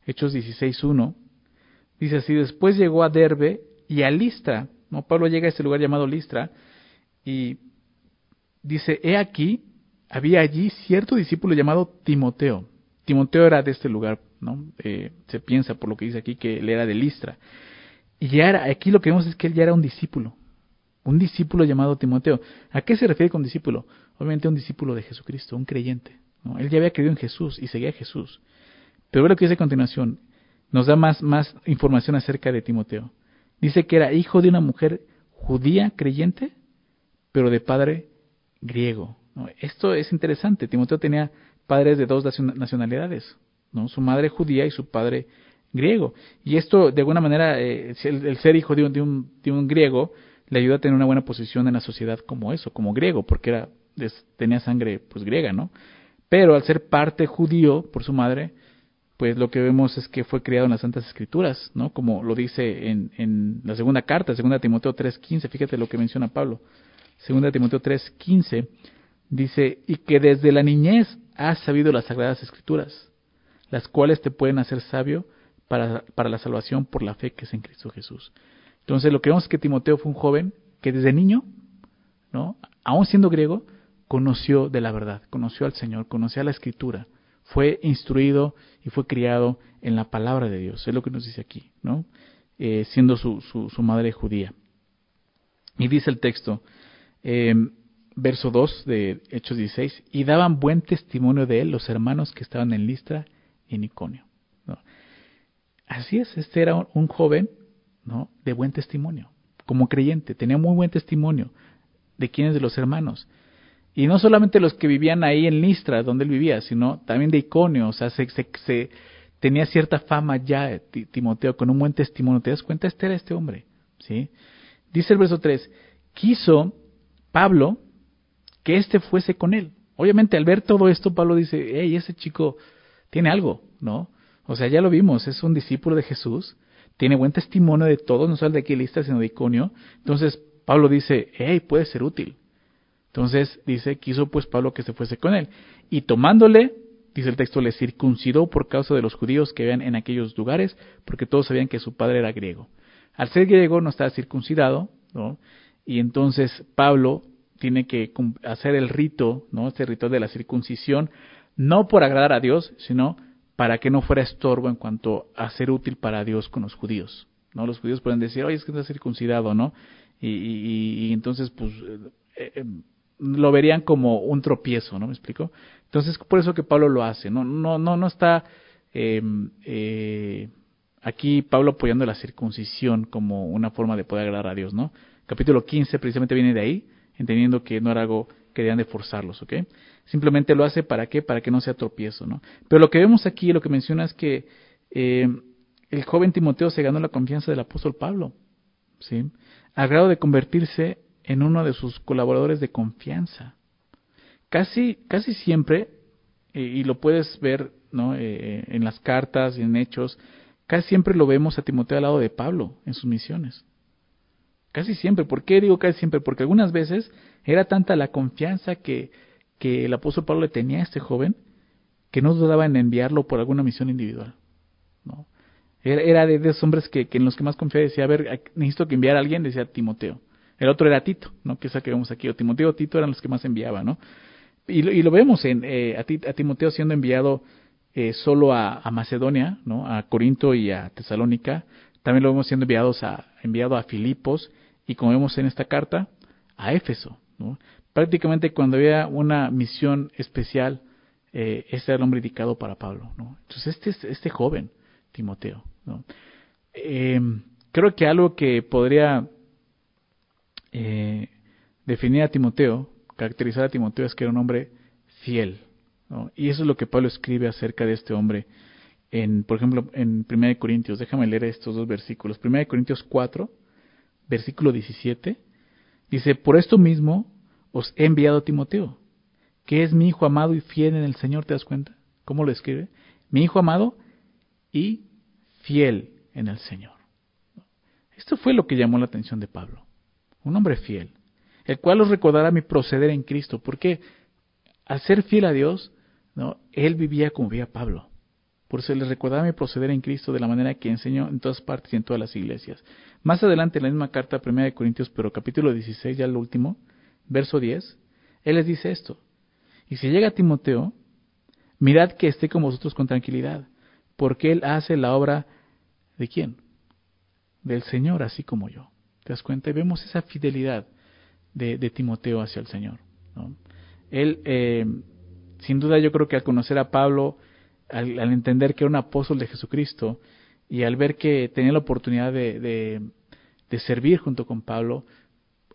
Hechos 16, 1, dice así, después llegó a Derbe y a Listra, ¿no? Pablo llega a este lugar llamado Listra y dice, he aquí, había allí cierto discípulo llamado Timoteo. Timoteo era de este lugar, ¿no? Eh, se piensa por lo que dice aquí que él era de Listra. Y ya era, aquí lo que vemos es que él ya era un discípulo, un discípulo llamado Timoteo. ¿A qué se refiere con discípulo? Obviamente un discípulo de Jesucristo, un creyente. Él ya había creído en Jesús y seguía a Jesús. Pero ve lo que dice a continuación. Nos da más, más información acerca de Timoteo. Dice que era hijo de una mujer judía creyente, pero de padre griego. Esto es interesante. Timoteo tenía padres de dos nacionalidades, ¿no? su madre judía y su padre griego. Y esto, de alguna manera, eh, el, ser hijo de un, de un, de un griego le ayuda a tener una buena posición en la sociedad como eso, como griego, porque era, tenía sangre pues griega, ¿no? Pero al ser parte judío por su madre, pues lo que vemos es que fue criado en las Santas Escrituras, ¿no? Como lo dice en, la segunda carta, segunda Timoteo 3.15, fíjate lo que menciona Pablo. Segunda Timoteo 3.15 dice, y que desde la niñez has sabido las Sagradas Escrituras, las cuales te pueden hacer sabio para, para la salvación por la fe que es en Cristo Jesús. Entonces lo que vemos es que Timoteo fue un joven que desde niño, ¿no? aún siendo griego, conoció de la verdad, conoció al Señor, conocía la Escritura, fue instruido y fue criado en la palabra de Dios, es lo que nos dice aquí, ¿no? Eh, siendo su, madre judía. Y dice el texto, em, verso 2 de Hechos 16, y daban buen testimonio de él los hermanos que estaban en Listra y en Iconio. Así es, este era un, joven ¿no? de buen testimonio, como creyente, tenía muy buen testimonio de quienes de los hermanos. Y no solamente los que vivían ahí en Listra, donde él vivía, sino también de Iconio, o sea, se, se, tenía cierta fama ya Timoteo, con un buen testimonio. ¿Te das cuenta? Este era este hombre. ¿sí? Dice el verso 3, quiso Pablo que éste fuese con él. Obviamente al ver todo esto, Pablo dice, hey, ese chico tiene algo, ¿no? O sea, ya lo vimos, es un discípulo de Jesús, tiene buen testimonio de todos, no solo de aquí lista, sino de Iconio. Entonces, Pablo dice, hey, puede ser útil. Entonces, dice, quiso pues Pablo que se fuese con él. Y tomándole, dice el texto, le circuncidó por causa de los judíos que vean en aquellos lugares, porque todos sabían que su padre era griego. Al ser griego no estaba circuncidado, ¿no? Y entonces Pablo tiene que hacer el rito, ¿no? Este rito de la circuncisión, no por agradar a Dios, sino para que no fuera estorbo en cuanto a ser útil para Dios con los judíos. ¿no? Los judíos pueden decir, oye, es que está circuncidado, ¿no? Y, entonces, pues, eh, eh, lo verían como un tropiezo, ¿no? ¿Me explico? Entonces, por eso que Pablo lo hace, ¿no? No, no, no está em, eh, aquí Pablo apoyando la circuncisión como una forma de poder agradar a Dios, ¿no? Capítulo 15 precisamente viene de ahí, entendiendo que no era algo que debían de forzarlos, ¿ok? Simplemente lo hace para qué? Para que no sea tropiezo, ¿no? Pero lo que vemos aquí, lo que menciona es que eh, el joven Timoteo se ganó la confianza del apóstol Pablo, ¿sí? Al grado de convertirse en uno de sus colaboradores de confianza. Casi, casi siempre, eh, y lo puedes ver ¿no? Eh, en las cartas en hechos, casi siempre lo vemos a Timoteo al lado de Pablo en sus misiones. Casi siempre. ¿Por qué digo casi siempre? Porque algunas veces era tanta la confianza que, que el apóstol Pablo le tenía a este joven que no dudaba en enviarlo por alguna misión individual. ¿no? Era, de, esos hombres que, en los que más confiaba decía, a ver, necesito que enviar a alguien, decía Timoteo. El otro era Tito, ¿no? que es que vemos aquí. O Timoteo Tito eran los que más enviaba, ¿no? Y, y lo vemos en, eh, a, Timoteo siendo enviado eh, solo a, a, Macedonia, ¿no? A Corinto y a Tesalónica. También lo vemos siendo enviados a, enviado a Filipos y como vemos en esta carta, a Éfeso. ¿no? Prácticamente cuando había una misión especial, eh, este era el hombre indicado para Pablo. ¿no? Entonces este, este joven, Timoteo. ¿no? Eh, creo que algo que podría eh, definir a Timoteo, caracterizar a Timoteo, es que era un hombre fiel. Y eso es lo que Pablo escribe acerca de este hombre. En, por ejemplo, en 1 Corintios, déjame leer estos dos versículos. 1 Corintios 4, versículo 17, dice, por esto mismo os he enviado a Timoteo, que es mi hijo amado y fiel en el Señor, ¿te das cuenta? ¿Cómo lo escribe? Mi hijo amado y fiel en el Señor. Esto fue lo que llamó la atención de Pablo, un hombre fiel, el cual os recordará mi proceder en Cristo, porque al ser fiel a Dios, él vivía como vivía Pablo. Por eso les recordaba mi proceder en Cristo de la manera que enseñó en todas partes y en todas las iglesias. Más adelante en la misma carta, 1 Corintios, pero capítulo 16, ya el último, verso 10, él les dice esto. Y si llega Timoteo, mirad que esté con vosotros con tranquilidad, porque él hace la obra de quién? Del Señor, así como yo. ¿Te das cuenta? Y vemos esa fidelidad de, Timoteo hacia el Señor. Él, eh, sin duda, yo creo que al conocer a Pablo, al, entender que era un apóstol de Jesucristo y al ver que tenía la oportunidad de, de, servir junto con Pablo,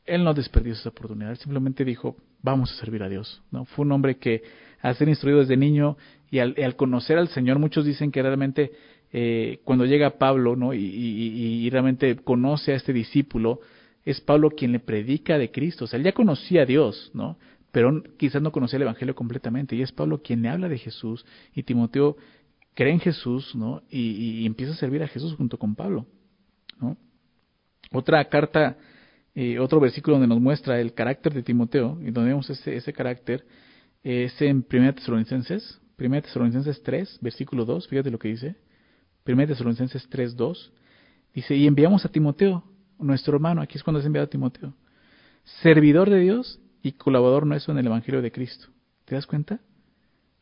él no desperdició esa oportunidad, simplemente dijo, vamos a servir a Dios. ¿no? Fue un hombre que al ser instruido desde niño y al, conocer al Señor, muchos dicen que realmente eh, cuando llega Pablo ¿no? y, realmente conoce a este discípulo, es Pablo quien le predica de Cristo. O sea, él ya conocía a Dios, ¿no? Pero quizás no conocía el Evangelio completamente. Y es Pablo quien le habla de Jesús. Y Timoteo cree en Jesús, ¿no? Y, empieza a servir a Jesús junto con Pablo, ¿no? Otra carta, eh, otro versículo donde nos muestra el carácter de Timoteo, y donde vemos ese, ese carácter, es en 1 Tesalonicenses, 1 Tesalonicenses 3, versículo 2, fíjate lo que dice. 1 Tesalonicenses 3, 2. Dice, y enviamos a Timoteo, nuestro hermano, aquí es cuando es enviado a Timoteo, servidor de Dios y colaborador nuestro en el Evangelio de Cristo. ¿Te das cuenta?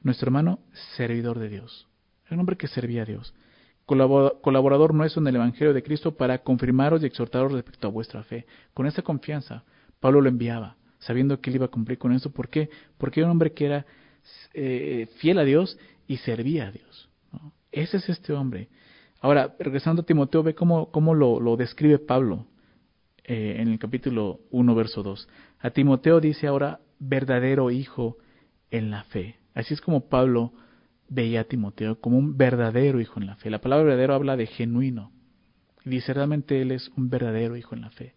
Nuestro hermano, servidor de Dios. Era un hombre que servía a Dios. Colaborador nuestro en el Evangelio de Cristo para confirmaros y exhortaros respecto a vuestra fe. Con esa confianza, Pablo lo enviaba, sabiendo que él iba a cumplir con eso. ¿Por qué? Porque era un hombre que era eh, fiel a Dios y servía a Dios. Ese es este hombre. Ahora, regresando a Timoteo, ve cómo, cómo lo, describe Pablo eh, en el capítulo 1, verso 2. A Timoteo dice ahora, verdadero hijo en la fe. Así es como Pablo veía a Timoteo como un verdadero hijo en la fe. La palabra verdadero habla de genuino. Y dice, realmente él es un verdadero hijo en la fe.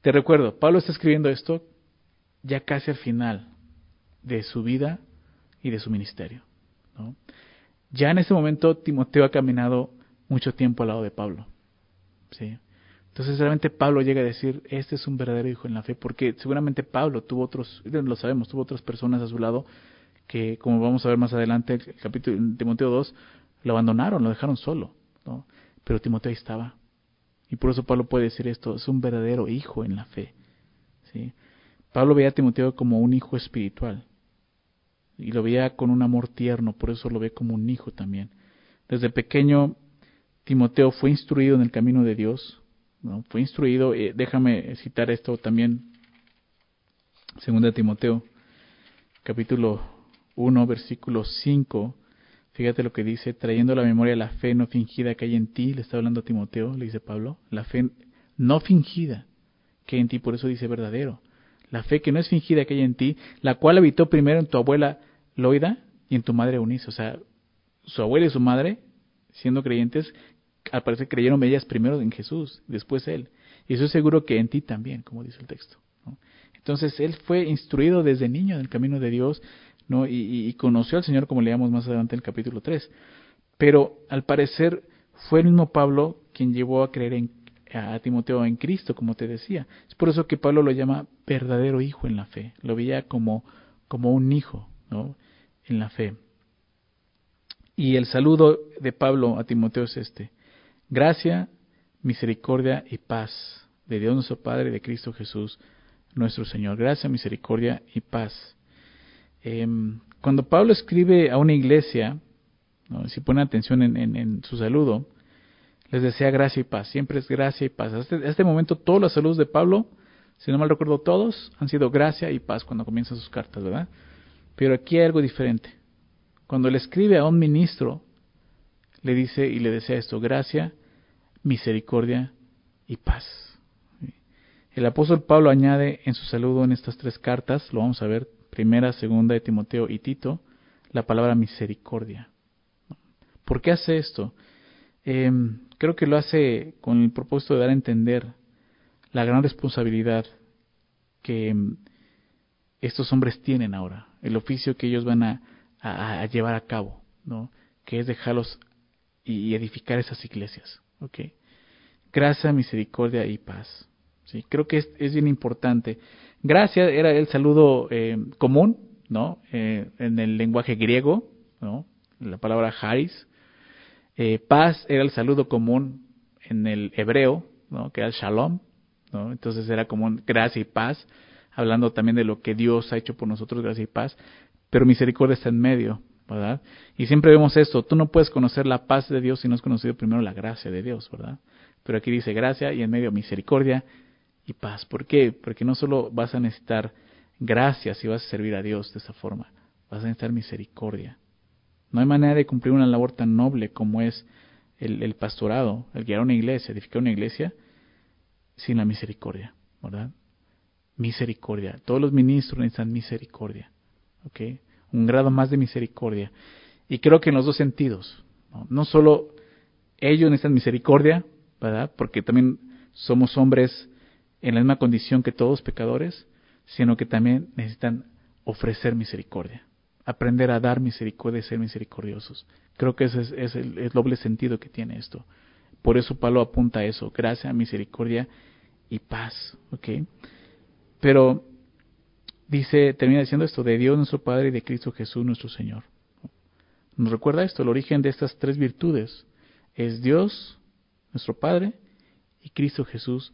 Te recuerdo, Pablo está escribiendo esto ya casi al final de su vida y de su ministerio. Ya en ese momento Timoteo ha caminado mucho tiempo al lado de Pablo. ¿sí? Entonces realmente Pablo llega a decir, este es un verdadero hijo en la fe, porque seguramente Pablo tuvo otros, lo sabemos, tuvo otras personas a su lado que, como vamos a ver más adelante, el capítulo de Timoteo 2, lo abandonaron, lo dejaron solo. Pero Timoteo ahí estaba. Y por eso Pablo puede decir esto, es un verdadero hijo en la fe. ¿sí? Pablo veía a Timoteo como un hijo espiritual. Y lo veía con un amor tierno, por eso lo ve como un hijo también. Desde pequeño Timoteo fue instruido en el camino de Dios, fue instruido, eh, déjame citar esto también, segunda Timoteo, capítulo 1, versículo 5, fíjate lo que dice, trayendo la memoria la fe no fingida que hay en ti, le está hablando a Timoteo, le dice Pablo, la fe no fingida que hay en ti, por eso dice verdadero, la fe que no es fingida que hay en ti, la cual habitó primero en tu abuela Loida y en tu madre Eunice, o sea, su abuela y su madre, siendo creyentes, al parecer creyeron ellas primero en Jesús, después Él. Y eso es seguro que en ti también, como dice el texto. Entonces Él fue instruido desde niño en el camino de Dios ¿no? Y, conoció al Señor como leamos más adelante en el capítulo 3. Pero al parecer fue el mismo Pablo quien llevó a creer en, a Timoteo en Cristo, como te decía. Es por eso que Pablo lo llama verdadero hijo en la fe. Lo veía como, como un hijo ¿no? en la fe. Y el saludo de Pablo a Timoteo es este. Gracia, misericordia y paz de Dios nuestro Padre y de Cristo Jesús nuestro Señor. Gracia, misericordia y paz. Em, cuando Pablo escribe a una iglesia, si ponen atención en, su saludo, les desea gracia y paz. Siempre es gracia y paz. Hasta este, este momento todos los saludos de Pablo, si no mal recuerdo todos, han sido gracia y paz cuando comienzan sus cartas, ¿verdad? Pero aquí hay algo diferente. Cuando le escribe a un ministro, le dice y le desea esto, gracia, misericordia y paz. El apóstol Pablo añade en su saludo en estas tres cartas, lo vamos a ver, primera, segunda de Timoteo y Tito, la palabra misericordia. ¿Por qué hace esto? Em, creo que lo hace con el propósito de dar a entender la gran responsabilidad que em, estos hombres tienen ahora, el oficio que ellos van a, llevar a cabo, ¿no? que es dejarlos y edificar esas iglesias. ¿okay? Gracia, misericordia y paz. ¿sí? Creo que es, es bien importante. Gracia era el saludo eh, común, ¿no? Eh, en el lenguaje griego, ¿no? La palabra haris. Eh, paz era el saludo común en el hebreo, ¿no? Que era el shalom, ¿no? Entonces era común gracia y paz, hablando también de lo que Dios ha hecho por nosotros, gracia y paz. Pero misericordia está en medio, ¿verdad? Y siempre vemos esto, tú no puedes conocer la paz de Dios si no has conocido primero la gracia de Dios, ¿verdad? Pero aquí dice gracia y en medio misericordia y paz. ¿Por qué? Porque no solo vas a necesitar gracia si vas a servir a Dios de esa forma, vas a necesitar misericordia. No hay manera de cumplir una labor tan noble como es el, pastorado, el guiar una iglesia, edificar una iglesia, sin la misericordia, ¿verdad? Misericordia. Todos los ministros necesitan misericordia, ¿ok? Un grado más de misericordia. Y creo que en los dos sentidos. No, no solo ellos necesitan misericordia, ¿verdad? Porque también somos hombres en la misma condición que todos pecadores, sino que también necesitan ofrecer misericordia, aprender a dar misericordia y ser misericordiosos. Creo que ese es, el, doble sentido que tiene esto. Por eso Pablo apunta a eso, gracia, misericordia y paz. ¿ok? Pero dice, termina diciendo esto, de Dios nuestro Padre y de Cristo Jesús nuestro Señor. Nos recuerda esto, el origen de estas tres virtudes es Dios, nuestro Padre, y Cristo Jesús,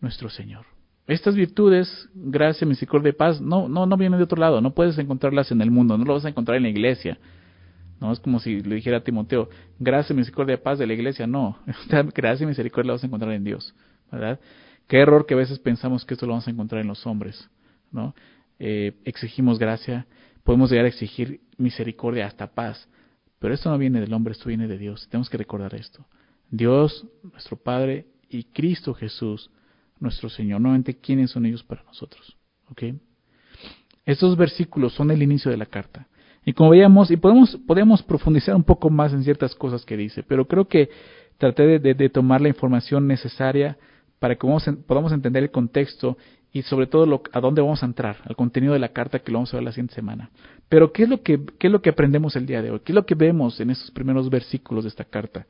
nuestro Señor. Estas virtudes, gracia, misericordia y paz, no, no, no vienen de otro lado, no puedes encontrarlas en el mundo, no lo vas a encontrar en la iglesia. No es como si le dijera a Timoteo, gracia, misericordia y paz de la iglesia, no, gracia y misericordia la vas a encontrar en Dios, ¿verdad? Qué error que a veces pensamos que esto lo vamos a encontrar en los hombres, ¿no? Eh, exigimos gracia, podemos llegar a exigir misericordia hasta paz, pero esto no viene del hombre, esto viene de Dios. Tenemos que recordar esto. Dios, nuestro Padre, y Cristo Jesús, nuestro Señor. Nuevamente, ¿quiénes son ellos para nosotros? ¿Ok? Estos versículos son el inicio de la carta. Y como veíamos, y podemos, podemos profundizar un poco más en ciertas cosas que dice, pero creo que traté de, tomar la información necesaria para que podamos entender el contexto y sobre todo lo, a dónde vamos a entrar, al contenido de la carta que lo vamos a ver la siguiente semana. Pero ¿qué es lo que, qué es lo que aprendemos el día de hoy? ¿Qué es lo que vemos en estos primeros versículos de esta carta?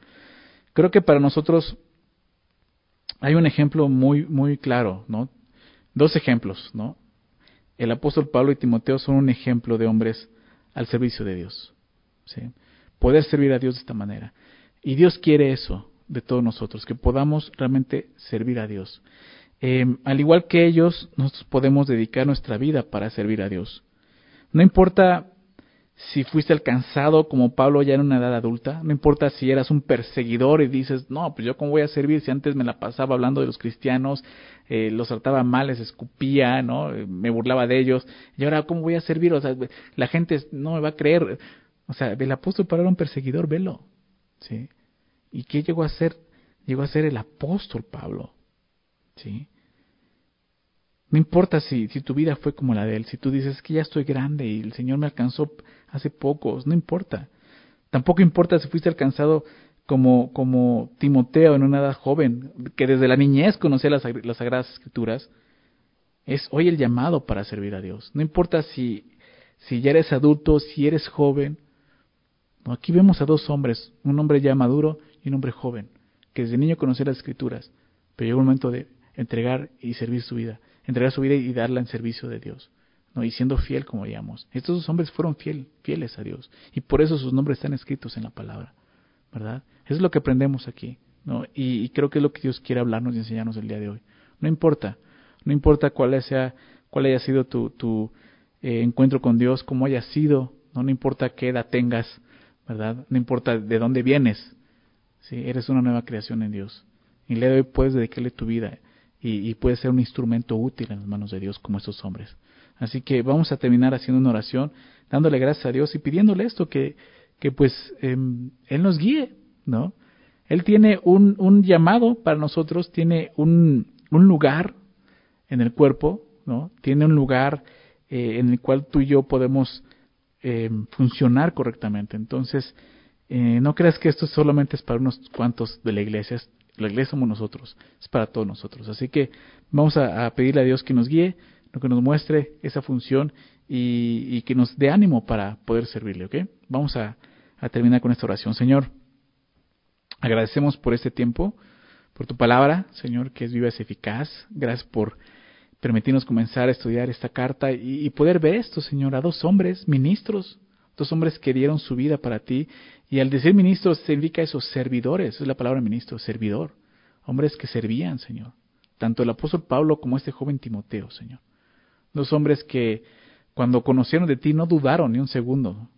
Creo que para nosotros hay un ejemplo muy, muy claro, ¿no? Dos ejemplos, ¿no? El apóstol Pablo y Timoteo son un ejemplo de hombres al servicio de Dios. ¿sí? Poder servir a Dios de esta manera. Y Dios quiere eso de todos nosotros, que podamos realmente servir a Dios. Em, al igual que ellos, nosotros podemos dedicar nuestra vida para servir a Dios. No importa si fuiste alcanzado como Pablo ya en una edad adulta, no importa si eras un perseguidor y dices, no, pues yo cómo voy a servir si antes me la pasaba hablando de los cristianos, eh, los trataba mal, les escupía, ¿no? Me burlaba de ellos, y ahora cómo voy a servir, o sea, la gente no me va a creer, o sea, el apóstol Pablo era un perseguidor, velo, ¿sí? ¿Y qué llegó a ser? Llegó a ser el apóstol Pablo, ¿sí? No importa si, si tu vida fue como la de él, si tú dices que ya estoy grande y el Señor me alcanzó hace pocos, no importa. Tampoco importa si fuiste alcanzado como, como Timoteo en una edad joven, que desde la niñez conocía las, las Sagradas Escrituras. Es hoy el llamado para servir a Dios. No importa si, si ya eres adulto, si eres joven. aquí vemos a dos hombres, un hombre ya maduro y un hombre joven, que desde niño conocía las Escrituras, pero llegó el momento de entregar y servir su vida entregar su vida y darla en servicio de Dios. ¿No? Y siendo fiel, como veíamos. Estos hombres fueron fiel, fieles a Dios. Y por eso sus nombres están escritos en la palabra. ¿Verdad? Eso es lo que aprendemos aquí. ¿no? Y, creo que es lo que Dios quiere hablarnos y enseñarnos el día de hoy. No importa. No importa cuál, sea, cuál haya sido tu, tu eh, encuentro con Dios, cómo haya sido. ¿no? no importa qué edad tengas. ¿Verdad? No importa de dónde vienes. ¿sí? Eres una nueva creación en Dios. Y el día puedes dedicarle tu vida y, puede ser un instrumento útil en las manos de Dios como estos hombres. Así que vamos a terminar haciendo una oración, dándole gracias a Dios y pidiéndole esto, que, que pues em, Él nos guíe, ¿no? Él tiene un, un llamado para nosotros, tiene un, un, lugar en el cuerpo, ¿no? Tiene un lugar eh, en el cual tú y yo podemos em, funcionar correctamente. Entonces, eh, no creas que esto solamente es para unos cuantos de la iglesia, la iglesia somos nosotros, es para todos nosotros. Así que vamos a, pedirle a Dios que nos guíe, que nos muestre esa función y, que nos dé ánimo para poder servirle, ¿ok? Vamos a, terminar con esta oración. Señor, agradecemos por este tiempo, por tu palabra, Señor, que es viva y eficaz. Gracias por permitirnos comenzar a estudiar esta carta y, poder ver esto, Señor, a dos hombres, ministros, dos hombres que dieron su vida para ti y al decir ministros significa eso, servidores, es la palabra ministro, servidor. Hombres que servían, Señor. Tanto el apóstol Pablo como este joven Timoteo, Señor. Dos hombres que cuando conocieron de ti no dudaron ni un segundo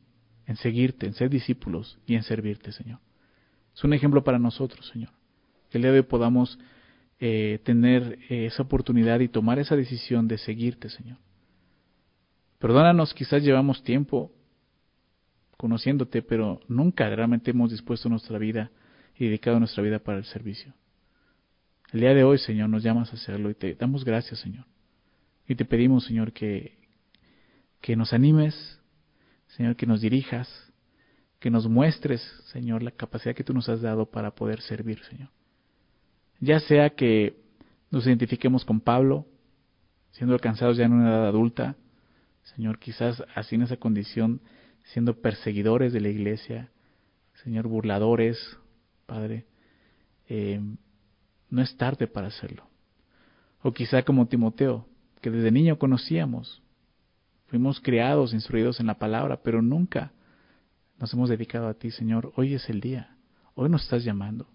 en seguirte, en ser discípulos y en servirte, Señor. Es un ejemplo para nosotros, Señor. Que el día de hoy podamos eh, tener eh, esa oportunidad y tomar esa decisión de seguirte, Señor. Perdónanos, quizás llevamos tiempo conociéndote, pero nunca realmente hemos dispuesto nuestra vida y dedicado nuestra vida para el servicio. El día de hoy, Señor, nos llamas a hacerlo y te damos gracias, Señor. Y te pedimos, Señor, que, que nos animes, Señor, que nos dirijas, que nos muestres, Señor, la capacidad que tú nos has dado para poder servir, Señor. Ya sea que nos identifiquemos con Pablo, siendo alcanzados ya en una edad adulta, Señor, quizás así en esa condición, siendo perseguidores de la iglesia, Señor, burladores, Padre, eh, no es tarde para hacerlo. O quizá como Timoteo, que desde niño conocíamos, fuimos criados, instruidos en la palabra, pero nunca nos hemos dedicado a ti, Señor. Hoy es el día, hoy nos estás llamando.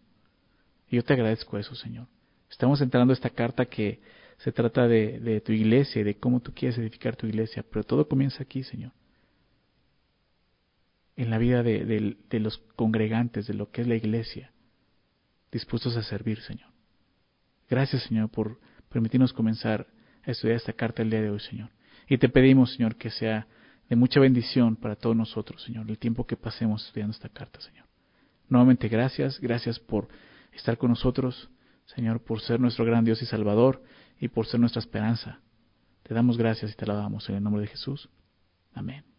Y yo te agradezco eso, Señor. Estamos entrando a esta carta que se trata de, tu iglesia y de cómo tú quieres edificar tu iglesia, pero todo comienza aquí, Señor. En la vida de, de los congregantes, de lo que es la iglesia, dispuestos a servir, Señor. Gracias, Señor, por permitirnos comenzar estudiar esta carta el día de hoy, Señor. Y te pedimos, Señor, que sea de mucha bendición para todos nosotros, Señor, el tiempo que pasemos estudiando esta carta, Señor. Nuevamente, gracias, gracias por estar con nosotros, Señor, por ser nuestro gran Dios y Salvador y por ser nuestra esperanza. Te damos gracias y te alabamos en el nombre de Jesús. Amén.